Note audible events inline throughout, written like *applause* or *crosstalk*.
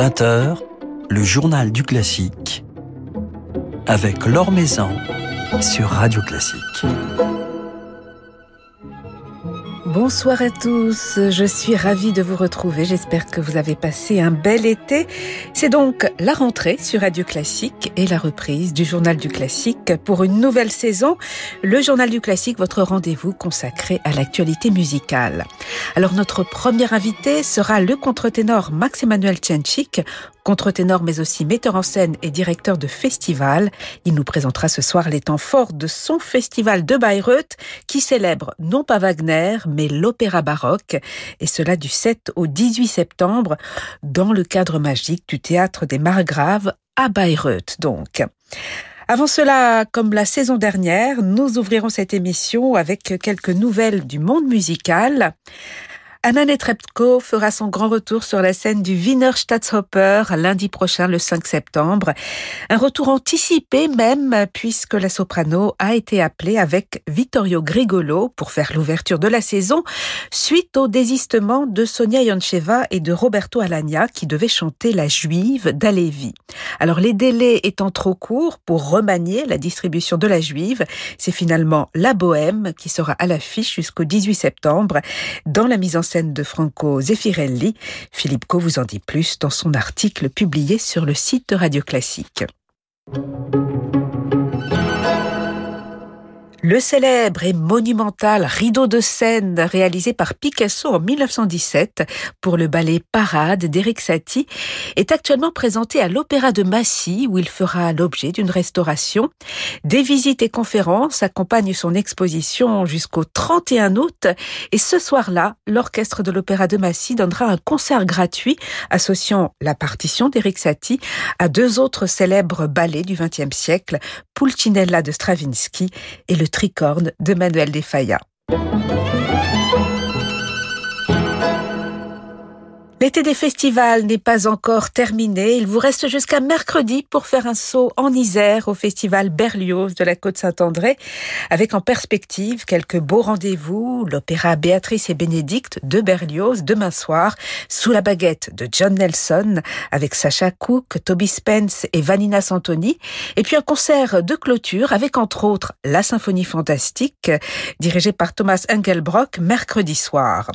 20h, le journal du classique avec Laure Maison sur Radio Classique. Bonsoir à tous, je suis ravie de vous retrouver, j'espère que vous avez passé un bel été. C'est donc la rentrée sur Radio Classique et la reprise du Journal du Classique pour une nouvelle saison, le Journal du Classique, votre rendez-vous consacré à l'actualité musicale. Alors notre premier invité sera le contre-ténor Max-Emmanuel Tchenchik, contre-ténor mais aussi metteur en scène et directeur de festival. Il nous présentera ce soir les temps forts de son festival de Bayreuth qui célèbre non pas Wagner mais l'opéra baroque et cela du 7 au 18 septembre dans le cadre magique du théâtre des Margraves à Bayreuth donc. Avant cela, comme la saison dernière, nous ouvrirons cette émission avec quelques nouvelles du monde musical. Anna Netrebko fera son grand retour sur la scène du Wiener Staatsoper lundi prochain, le 5 septembre. Un retour anticipé même, puisque la soprano a été appelée avec Vittorio Grigolo pour faire l'ouverture de la saison, suite au désistement de Sonia Yoncheva et de Roberto Alagna, qui devaient chanter La Juive d'Alevi. Alors les délais étant trop courts pour remanier la distribution de La Juive, c'est finalement La Bohème qui sera à l'affiche jusqu'au 18 septembre dans la mise en scène de Franco Zeffirelli. Philippe Co vous en dit plus dans son article publié sur le site Radio Classique. Le célèbre et monumental rideau de scène réalisé par Picasso en 1917 pour le ballet Parade d'Eric Satie est actuellement présenté à l'Opéra de Massy où il fera l'objet d'une restauration. Des visites et conférences accompagnent son exposition jusqu'au 31 août et ce soir-là, l'orchestre de l'Opéra de Massy donnera un concert gratuit associant la partition d'Eric Satie à deux autres célèbres ballets du XXe siècle, Pulcinella de Stravinsky et le tricorne de Manuel de L'été des festivals n'est pas encore terminé. Il vous reste jusqu'à mercredi pour faire un saut en Isère au festival Berlioz de la Côte Saint-André, avec en perspective quelques beaux rendez-vous, l'opéra Béatrice et Bénédicte de Berlioz demain soir, sous la baguette de John Nelson, avec Sacha Cook, Toby Spence et Vanina Santoni, et puis un concert de clôture avec entre autres la Symphonie Fantastique, dirigée par Thomas Engelbrock, mercredi soir.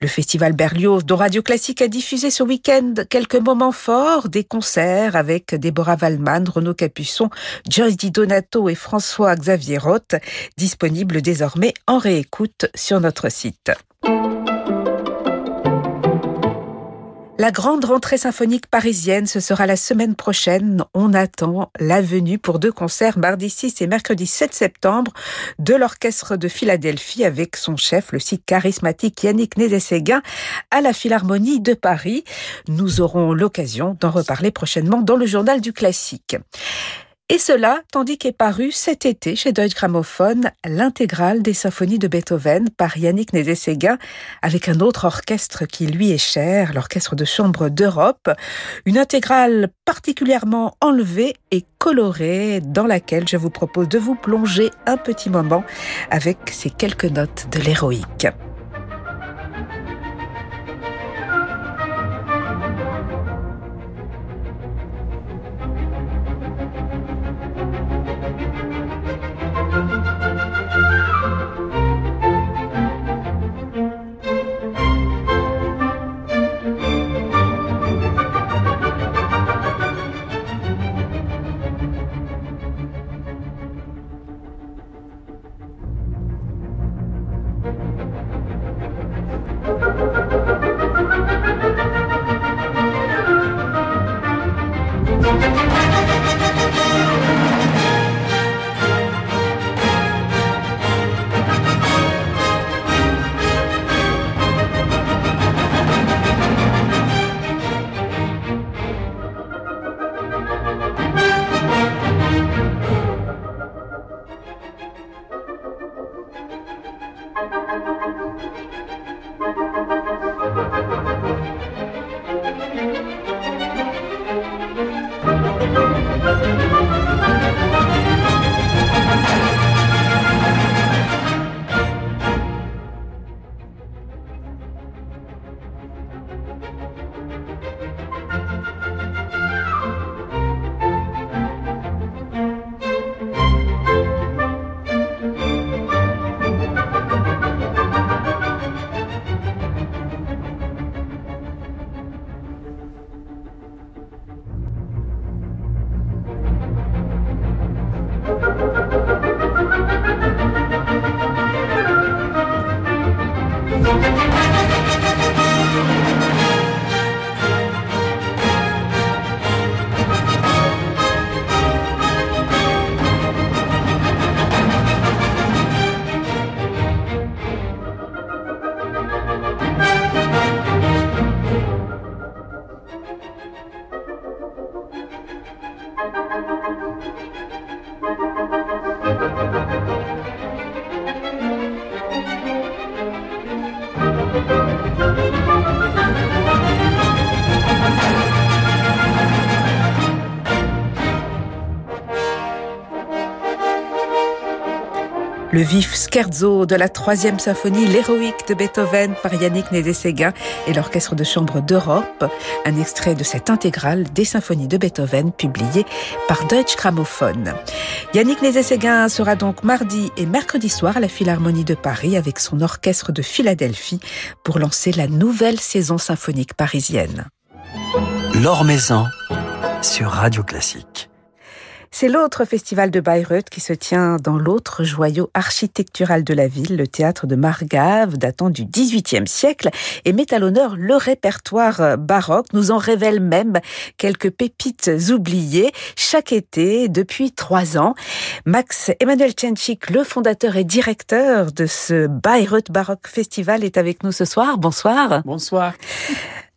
Le festival Berlioz de Radio Classique a diffusé ce week-end quelques moments forts, des concerts avec Déborah Wallman, Renaud Capuçon, Joyce Di Donato et François-Xavier Roth, disponibles désormais en réécoute sur notre site. La grande rentrée symphonique parisienne, ce sera la semaine prochaine. On attend la venue pour deux concerts mardi 6 et mercredi 7 septembre de l'orchestre de Philadelphie avec son chef, le si charismatique Yannick Nézet-Séguin à la Philharmonie de Paris. Nous aurons l'occasion d'en reparler prochainement dans le journal du classique. Et cela, tandis qu'est paru cet été chez Deutsche Grammophon l'intégrale des symphonies de Beethoven par Yannick Nézet-Séguin avec un autre orchestre qui lui est cher, l'Orchestre de chambre d'Europe. Une intégrale particulièrement enlevée et colorée dans laquelle je vous propose de vous plonger un petit moment avec ces quelques notes de l'héroïque. Le vif scherzo de la troisième symphonie, l'héroïque de Beethoven par Yannick Nézet-Séguin et l'Orchestre de chambre d'Europe. Un extrait de cette intégrale des symphonies de Beethoven publié par Deutsche Grammophon. Yannick Nézet-Séguin sera donc mardi et mercredi soir à la Philharmonie de Paris avec son orchestre de Philadelphie pour lancer la nouvelle saison symphonique parisienne. L'Or Maison sur Radio Classique. C'est l'autre festival de Bayreuth qui se tient dans l'autre joyau architectural de la ville, le théâtre de Margave, datant du XVIIIe siècle, et met à l'honneur le répertoire baroque, nous en révèle même quelques pépites oubliées chaque été depuis trois ans. Max Emmanuel Tchenchik, le fondateur et directeur de ce Bayreuth Baroque Festival, est avec nous ce soir. Bonsoir. Bonsoir.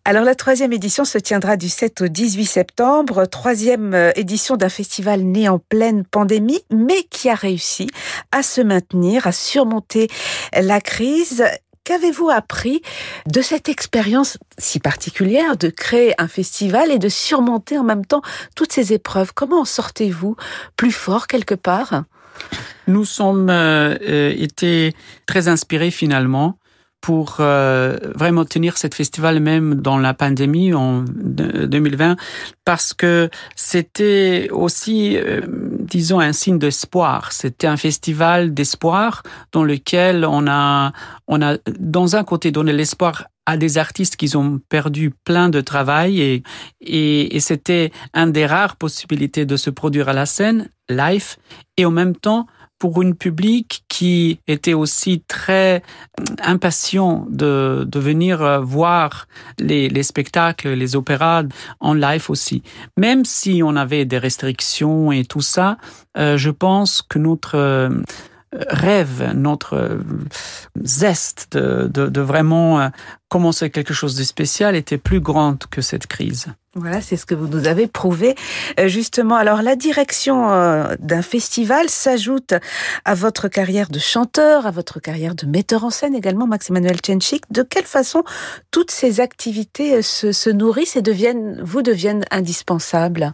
Alors la troisième édition se tiendra du 7 au 18 septembre, troisième euh, édition d'un festival né en pleine pandémie, mais qui a réussi à se maintenir, à surmonter la crise. Qu'avez-vous appris de cette expérience si particulière de créer un festival et de surmonter en même temps toutes ces épreuves? Comment en sortez-vous plus fort quelque part? Nous sommes euh, euh été très inspirés finalement pour euh, vraiment tenir cette festival même dans la pandémie en 2020 parce que c'était aussi euh, disons un signe d'espoir. C'était un festival d'espoir dans lequel on a on a dans un côté donné l'espoir à des artistes qui ont perdu plein de travail et, et, et c'était un des rares possibilités de se produire à la scène live et en même temps pour une public qui était aussi très impatient de, de venir euh, voir les, les spectacles, les opéras en live aussi. Même si on avait des restrictions et tout ça, euh, je pense que notre euh, rêve, notre zeste de, de, vraiment commencer quelque chose de spécial était plus grande que cette crise. Voilà, c'est ce que vous nous avez prouvé. Euh, justement, alors la direction euh, d'un festival s'ajoute à votre carrière de chanteur, à votre carrière de metteur en scène également, Max-Emmanuel Tchenchik. De quelle façon toutes ces activités euh, se, se nourrissent et deviennent, vous deviennent indispensables?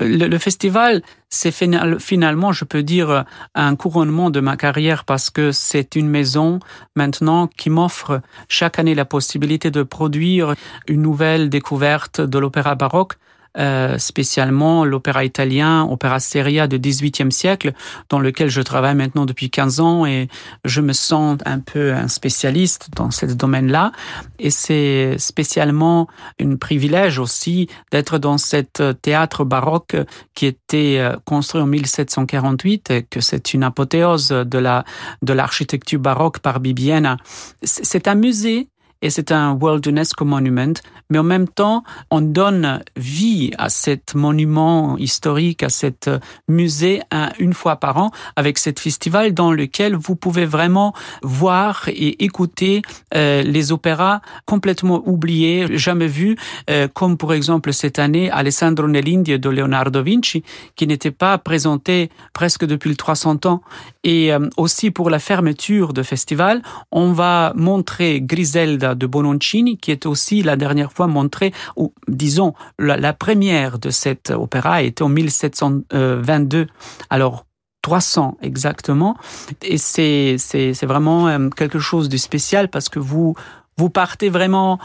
Le, festival, c'est finalement, je peux dire, un couronnement de ma carrière parce que c'est une maison maintenant qui m'offre chaque année la possibilité de produire une nouvelle découverte de l'opéra baroque euh, spécialement l'opéra italien, opéra seria de 18e siècle, dans lequel je travaille maintenant depuis 15 ans et je me sens un peu un spécialiste dans ce domaine-là. Et c'est spécialement un privilège aussi d'être dans cet théâtre baroque qui était euh, construit en 1748 et que c'est une apothéose de la de l'architecture baroque par Bibiena. C'est un musée et c'est un World UNESCO Monument, mais en même temps, on donne vie à cet monument historique, à cet musée une fois par an avec cet festival dans lequel vous pouvez vraiment voir et écouter euh, les opéras complètement oubliés, jamais vus, euh, comme pour exemple cette année Alessandro Nell'India de Leonardo Vinci, qui n'était pas présenté presque depuis le 300 ans. Et euh, aussi pour la fermeture de festival, on va montrer Griselda de Bononcini, qui est aussi la dernière fois montrée, ou disons, la, première de cet opéra était en 1722. Alors, 300 exactement. Et c'est, vraiment euh, quelque chose de spécial parce que vous, vous partez vraiment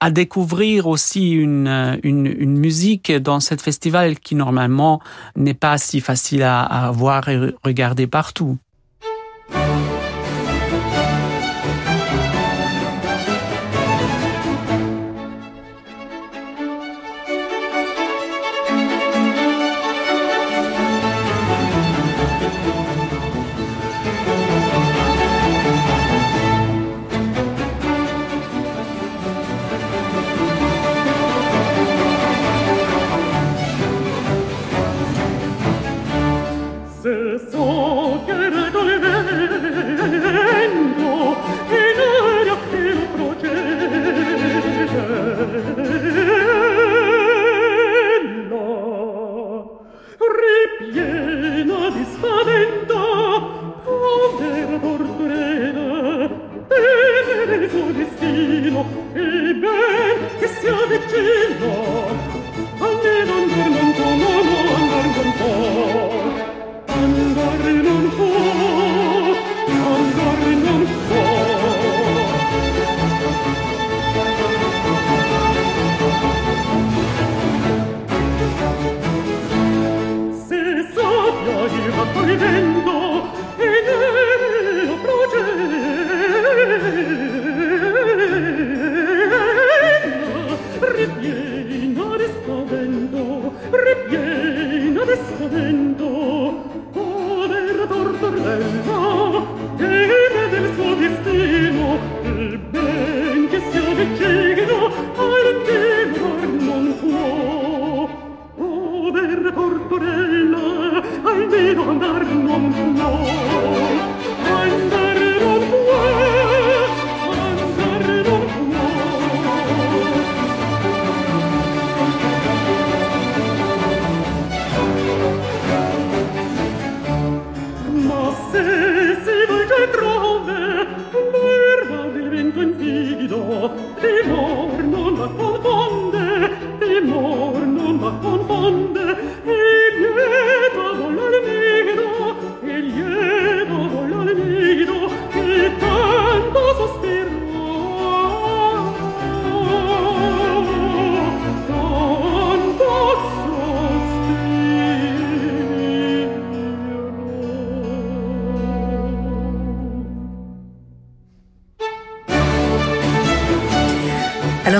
à découvrir aussi une, une, musique dans cet festival qui normalement n'est pas si facile à, à voir et regarder partout.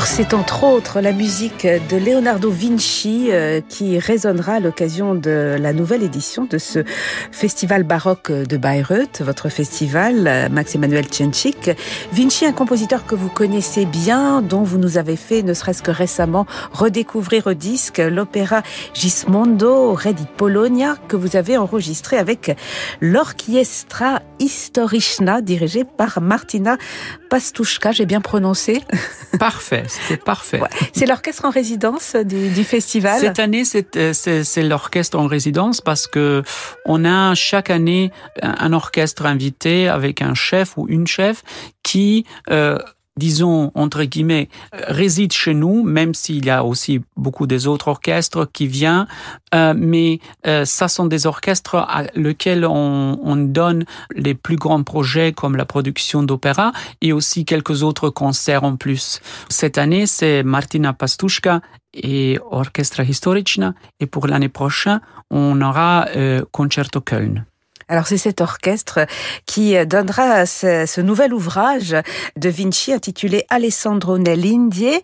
C'est entre autres la musique de Leonardo Vinci euh, qui résonnera à l'occasion de la nouvelle édition de ce festival baroque de Bayreuth, votre festival, euh, Max-Emmanuel Tchenchik. Vinci, un compositeur que vous connaissez bien, dont vous nous avez fait, ne serait-ce que récemment, redécouvrir au disque l'opéra Gismondo, Re di Polonia, que vous avez enregistré avec l'Orchestra Historichna, dirigé par Martina Pastushka. J'ai bien prononcé? Parfait, c'est parfait. C'est l'orchestre en résidence du, festival. Cette année, euh, c'est l'orchestre en résidence parce que on a chaque année un orchestre invité avec un chef ou une chef qui euh, disons, entre guillemets, réside chez nous, même s'il y a aussi beaucoup des autres orchestres qui viennent. Euh, mais euh, ça sont des orchestres à lesquels on, on, donne les plus grands projets comme la production d'opéra et aussi quelques autres concerts en plus. Cette année, c'est Martina Pastushka et Orchestra Historiczna et pour l'année prochaine, on aura euh, Concerto Köln. Alors c'est cet orchestre qui donnera ce, nouvel ouvrage de Vinci intitulé Alessandro nell'Indie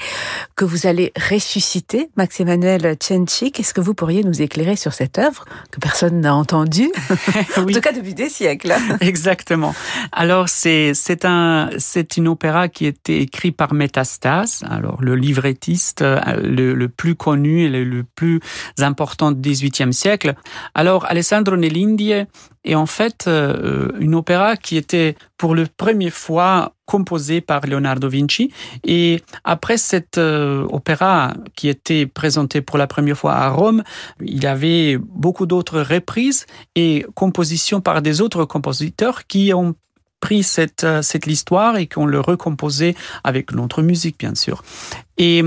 que vous allez ressusciter, Max-Emmanuel Tchenchik. Est-ce que vous pourriez nous éclairer sur cette œuvre que personne n'a entendue, *laughs* en tout cas depuis des siècles *laughs* Exactement. Alors c'est c'est un c'est une opéra qui a été écrite par Métastas, alors le livrettiste le, le plus connu et le, le plus important du XVIIIe siècle. Alors Alessandro nell'Indie et en fait euh, une opéra qui était pour la première fois composée par Leonardo Vinci. Et après cette euh, opéra qui était présentée pour la première fois à Rome, il y avait beaucoup d'autres reprises et compositions par des autres compositeurs qui ont pris cette, euh, cette histoire et qu'on le recomposé avec notre musique, bien sûr. Et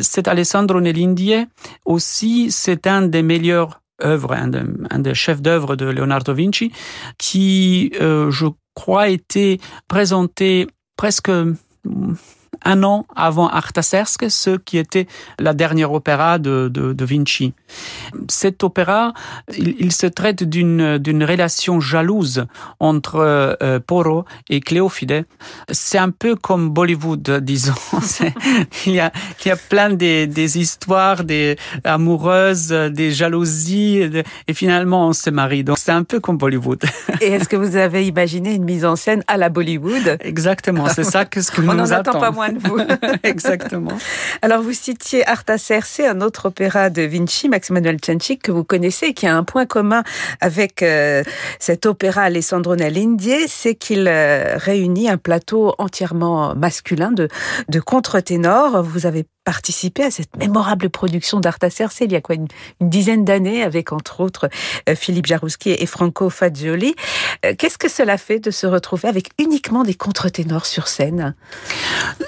cet Alessandro Nell'Indie aussi, c'est un des meilleurs œuvre, un, des chefs d'œuvre de Leonardo Vinci, qui, euh, je crois, été présenté presque un an avant Artasersk, ce qui était la dernière opéra de, de, de Vinci. Cet opéra, il, se traite d'une d'une relation jalouse entre euh, Poro et Cléophide. C'est un peu comme Bollywood, disons. *laughs* il y a il y a plein des, des histoires des amoureuses, des jalousies, et finalement on se marie. Donc c'est un peu comme Bollywood. *laughs* Et est-ce que vous avez imaginé une mise en scène à la Bollywood? Exactement, c'est ça que ce que nous on attend. pas moins vous. *laughs* *laughs* Exactement. Alors, vous citiez Artaserse, un autre opéra de Vinci, Max Manuel Cencic, que vous connaissez, qui a un point commun avec euh, cet opéra Alessandro Nell'Indie, c'est qu'il euh, réunit un plateau entièrement masculin de, de contre-ténors. Vous avez participé à cette mémorable production d'Arta Cerce il y a quoi une, dizaine d'années avec entre autres euh, Philippe Jarouski et Franco Fagioli. Euh, qu'est-ce que cela fait de se retrouver avec uniquement des contre-ténors sur scène?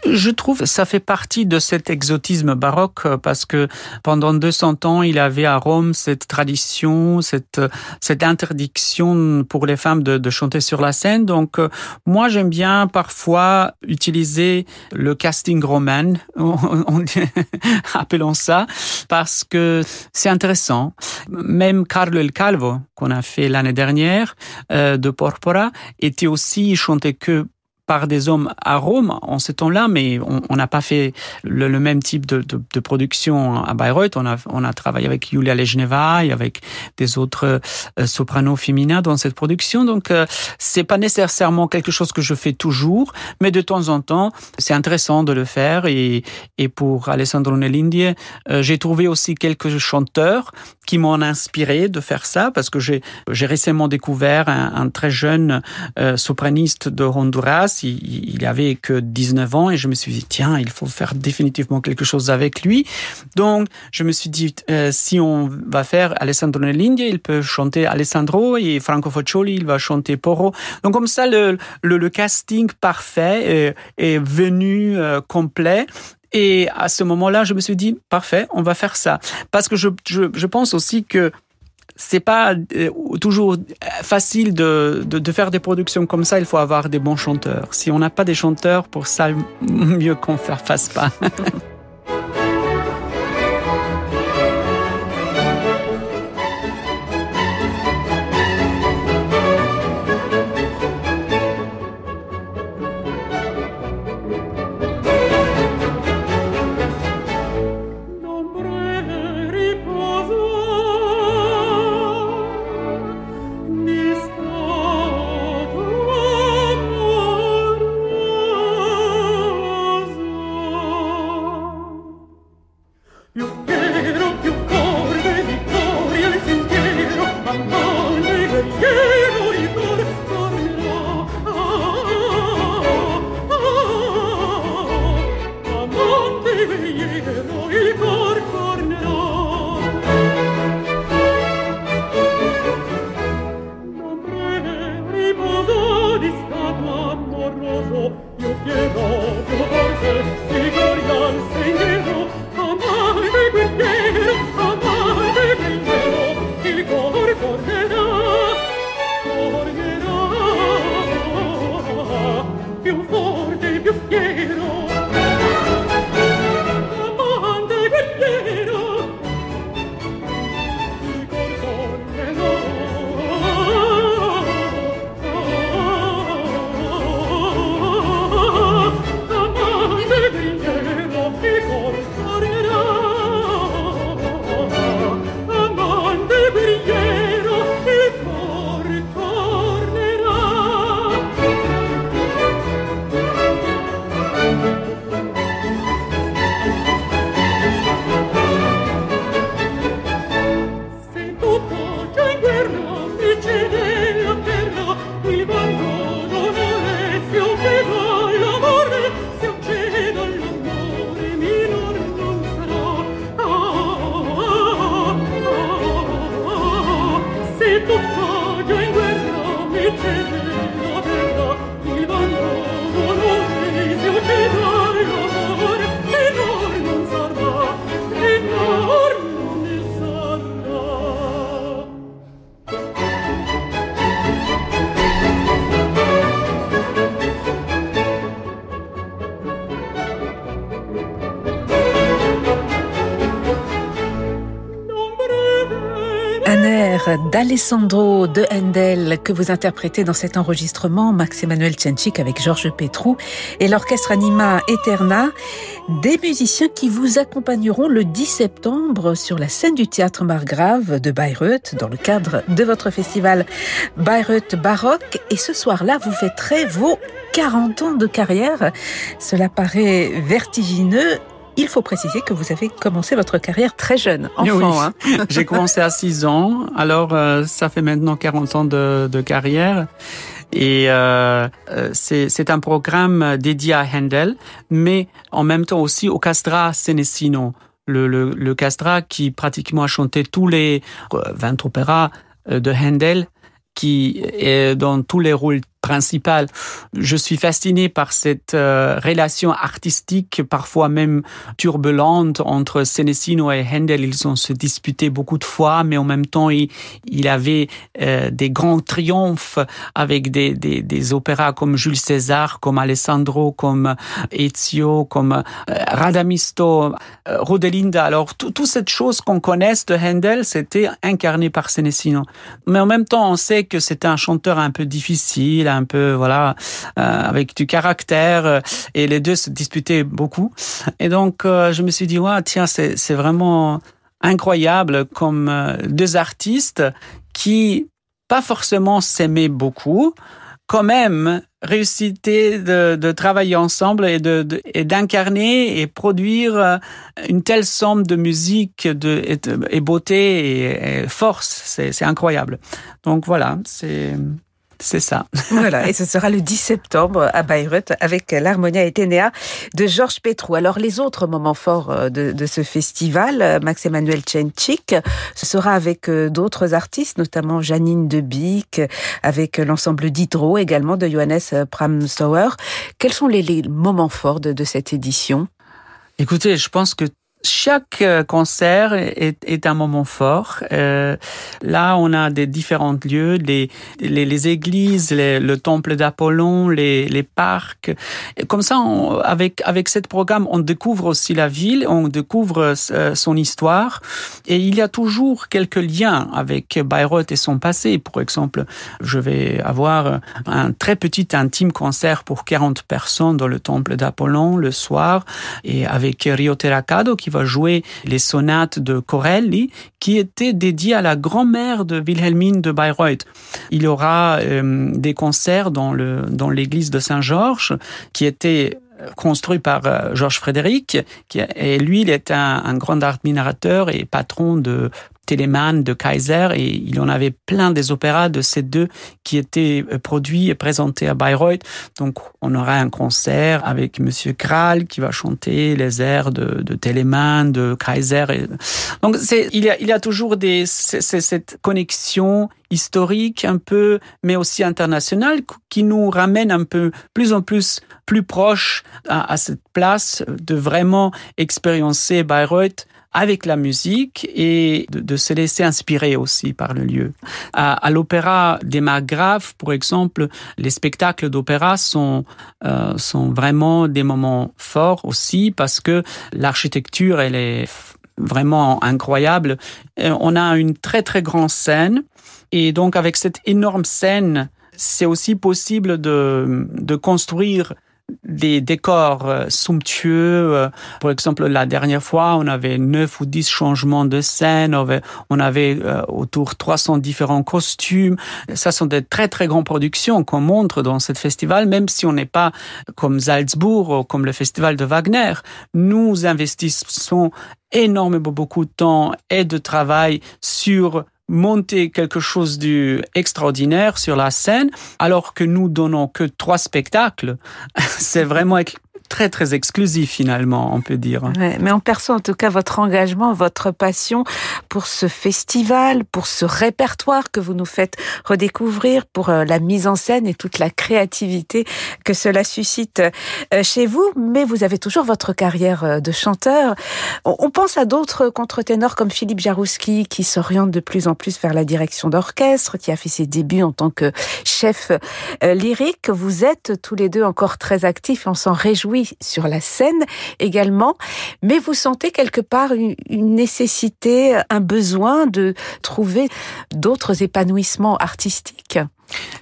Je trouve que ça fait partie de cet exotisme baroque euh, parce que pendant 200 ans, il avait à Rome cette tradition, cette, cette interdiction pour les femmes de, chanter sur la scène. Donc moi, j'aime bien parfois utiliser le casting roman. *laughs* On *laughs* appelons ça, parce que c'est intéressant. Même Carlo El Calvo, qu'on a fait l'année dernière, euh, de Porpora, était aussi chanté que par des hommes à Rome en ce temps-là, mais on n'a pas fait le, même type de, de, de, production à Bayreuth. On a, on a travaillé avec Julia Lejneva et avec des autres euh, sopranos féminins dans cette production. Donc, euh, c'est pas nécessairement quelque chose que je fais toujours, mais de temps en temps, c'est intéressant de le faire. Et, et pour Alessandro Nell'Indie, euh, j'ai trouvé aussi quelques chanteurs qui m'ont inspiré de faire ça parce que j'ai j'ai récemment découvert un, un très jeune euh, sopraniste de Honduras il, il avait que 19 ans et je me suis dit, tiens, il faut faire définitivement quelque chose avec lui. Donc, je me suis dit, euh, si on va faire Alessandro Nell'India, il peut chanter Alessandro et Franco Foccioli, il va chanter Porro. Donc, comme ça, le, le, casting parfait est, est venu euh, complet. Et à ce moment-là, je me suis dit, parfait, on va faire ça. Parce que je, je pense aussi que c'est pas euh, toujours facile de, de, de, faire des productions comme ça. Il faut avoir des bons chanteurs. Si on n'a pas des chanteurs pour ça, *laughs* mieux qu'on ne fasse pas. *laughs* d'Alessandro de Handel que vous interprétez dans cet enregistrement, Max Emmanuel Tchenchik avec Georges Petrou et l'orchestre Anima Eterna, des musiciens qui vous accompagneront le 10 septembre sur la scène du théâtre Margrave de Bayreuth dans le cadre de votre festival Bayreuth Baroque. Et ce soir-là, vous fêterez vos 40 ans de carrière. Cela paraît vertigineux. Il faut préciser que vous avez commencé votre carrière très jeune, enfant. Hein. *laughs* J'ai commencé à 6 ans, alors euh, ça fait maintenant 40 ans de, de carrière. Et euh, euh c'est un programme dédié à Handel, mais en même temps aussi au Castra Senesino, le, le, le Castra qui pratiquement a chanté tous les 20 euh, opéras de Handel qui est dans tous les rôles principal. Je suis fasciné par cette euh, relation artistique, parfois même turbulente, entre Senesino et Handel. Ils ont se disputé beaucoup de fois, mais en même temps, il, avait euh, des grands triomphes avec des, des, opéras comme Jules César, comme Alessandro, comme Ezio, comme euh, Radamisto, Rodelinda. Alors, toute cette chose qu'on connaisse de Handel, c'était incarné par Senesino. Mais en même temps, on sait que c'est un chanteur un peu difficile, un peu voilà euh, avec du caractère euh, et les deux se disputaient beaucoup. Et donc euh, je me suis dit ouais tiens c'est c'est vraiment incroyable comme deux artistes qui pas forcément s'aimaient beaucoup quand même réussité de, de, travailler ensemble et de, et d'incarner et produire une telle somme de musique de, et, beauté et, et force. C'est incroyable. Donc voilà c'est c'est ça. voilà, et ce sera le 10 septembre à Bayreuth avec l'Harmonia Etenea de Georges Petrou. Alors les autres moments forts euh, de, de ce festival, euh, Max-Emmanuel Chenchik, ce sera avec euh, d'autres artistes, notamment Janine Debic, avec l'ensemble d'Hydro également de Johannes Pramsauer. Quels sont les, les moments forts de, de cette édition? Écoutez, je pense que chaque euh, concert est, est, un moment fort. Euh, là, on a des différents lieux, les, les, les églises, les, le temple d'Apollon, les, les parcs. Comme ça, on, avec avec cette programme, on découvre aussi la ville, on découvre euh, son histoire, et il y a toujours quelques liens avec Bayreuth et son passé. Pour exemple, je vais avoir un très petit intime concert pour 40 personnes dans le temple d'Apollon le soir, et avec Rio Terracado qui va jouer les sonates de Corelli qui étaient dédiées à la grand-mère de Wilhelmine de Bayreuth. Il y aura euh, des concerts dans le dans l'église de Saint-Georges qui étaient construit par euh, Georges Frédéric, qui, et lui, il est un, un grand admirateur et patron de Telemann, de Kaiser, et il en avait plein des opéras de ces deux qui étaient euh, produits et présentés à Bayreuth. Donc, on aura un concert avec Monsieur Kral qui va chanter les airs de, de de Kaiser. Et... Donc, il y a, il y a toujours des, c'est, cette connexion historique un peu, mais aussi internationale, qui nous ramène un peu plus en plus plus proche à, à cette place de vraiment expériencer Bayreuth avec la musique et de, se laisser inspirer aussi par le lieu. À, l'opéra des Margraves, pour exemple, les spectacles d'opéra sont, euh, sont vraiment des moments forts aussi parce que l'architecture, elle est vraiment incroyable. On a une très très grande scène et donc avec cette énorme scène, c'est aussi possible de construire des décors euh, somptueux. Euh, par exemple, la dernière fois, on avait neuf ou dix changements de scène, on avait, on avait euh, autour 300 différents costumes. Ça sont des très très grandes productions qu'on montre dans ce festival, même si on n'est pas comme Salzbourg ou comme le festival de Wagner. Nous investissons énormément beaucoup de temps et de travail sur monter quelque chose d'extraordinaire sur la scène, alors que nous donnons que trois spectacles. *laughs* C'est vraiment très très exclusif finalement, on peut dire. Mais on perçoit en tout cas votre engagement, votre passion pour ce festival, pour ce répertoire que vous nous faites redécouvrir, pour euh, la mise en scène et toute la créativité que cela suscite euh, chez vous. Mais vous avez toujours votre carrière euh, de chanteur. On pense à d'autres contre-ténors comme Philippe Jarouski qui s'oriente de plus en plus vers la direction d'orchestre, qui a fait ses débuts en tant que chef lyrique. Vous êtes tous les deux encore très actifs on s'en réjouit sur la scène également, mais vous sentez quelque part une, nécessité, un besoin de trouver d'autres épanouissements artistiques?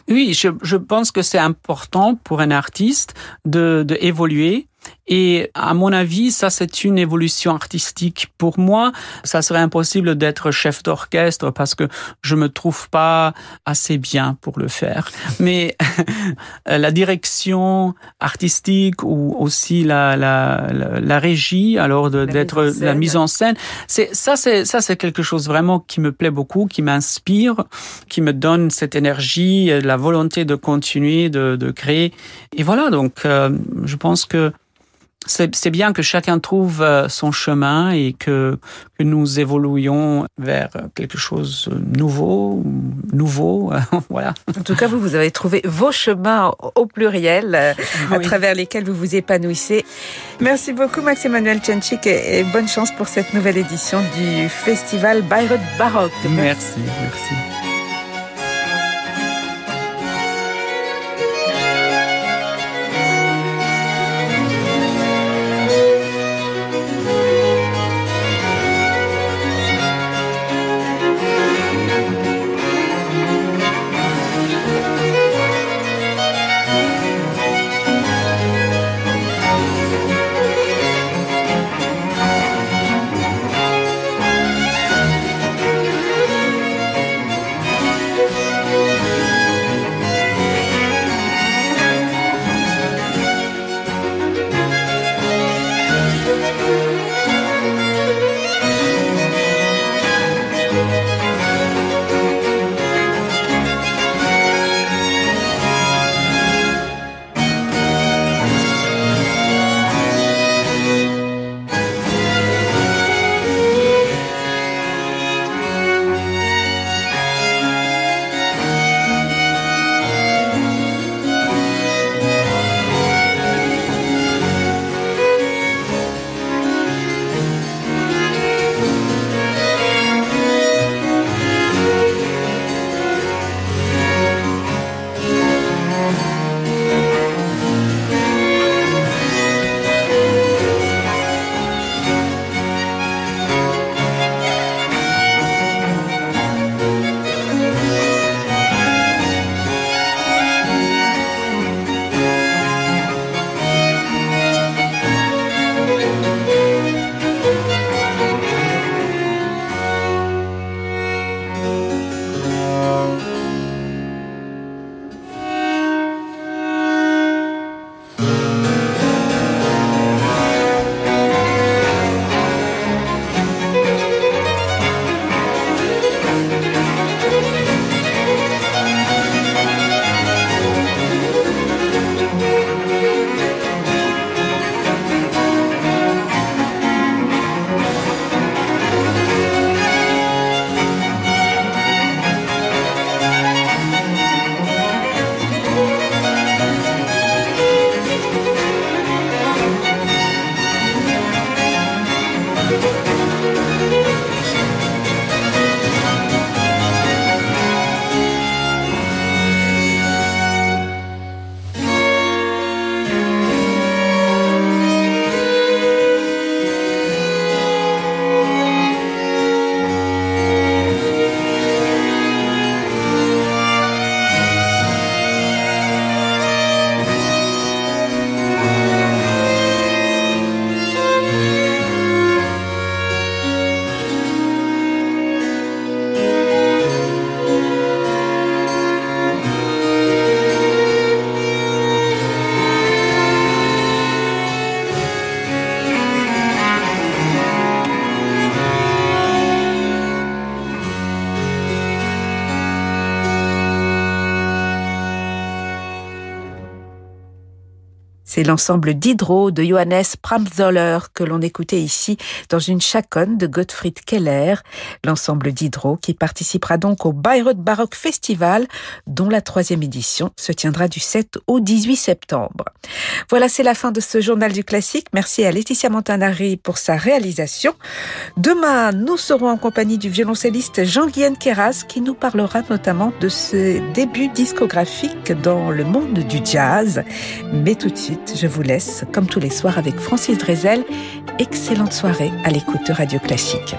Oui, je, je pense que c'est important pour un artiste de, de évoluer Et à mon avis, ça c'est une évolution artistique. Pour moi, ça serait impossible d'être chef d'orchestre parce que je me trouve pas assez bien pour le faire. Mais *laughs* la direction artistique ou aussi la, la, la, régie, alors d'être la, mise en scène, c'est ça c'est ça c'est quelque chose vraiment qui me plaît beaucoup, qui m'inspire, qui me donne cette énergie, la volonté de continuer, de, de créer. Et voilà, donc euh, je pense que c'est bien que chacun trouve euh, son chemin et que, que nous évoluions vers quelque chose de nouveau, nouveau, *laughs* voilà. En tout cas, vous, vous avez trouvé vos chemins au pluriel euh, à travers lesquels vous vous épanouissez. Merci beaucoup, Max-Emmanuel Tchenchik, et bonne chance pour cette nouvelle édition du festival Bayreuth Baroque. merci. merci. C'est l'ensemble d'Hydro de Johannes Pramzoller que l'on écoutait ici dans une chaconne de Gottfried Keller, l'ensemble d'Hydro qui participera donc au Bayreuth Baroque Festival dont la troisième édition se tiendra du 7 au 18 septembre. Voilà, c'est la fin de ce journal du classique. Merci à Laetitia Montanari pour sa réalisation. Demain, nous serons en compagnie du violoncelliste Jean-Guyen Keras qui nous parlera notamment de ses débuts discographiques dans le monde du jazz. Mais tout de je vous laisse, comme tous les soirs, avec Francis Drezel. Excellente soirée à l'écoute Radio Classique.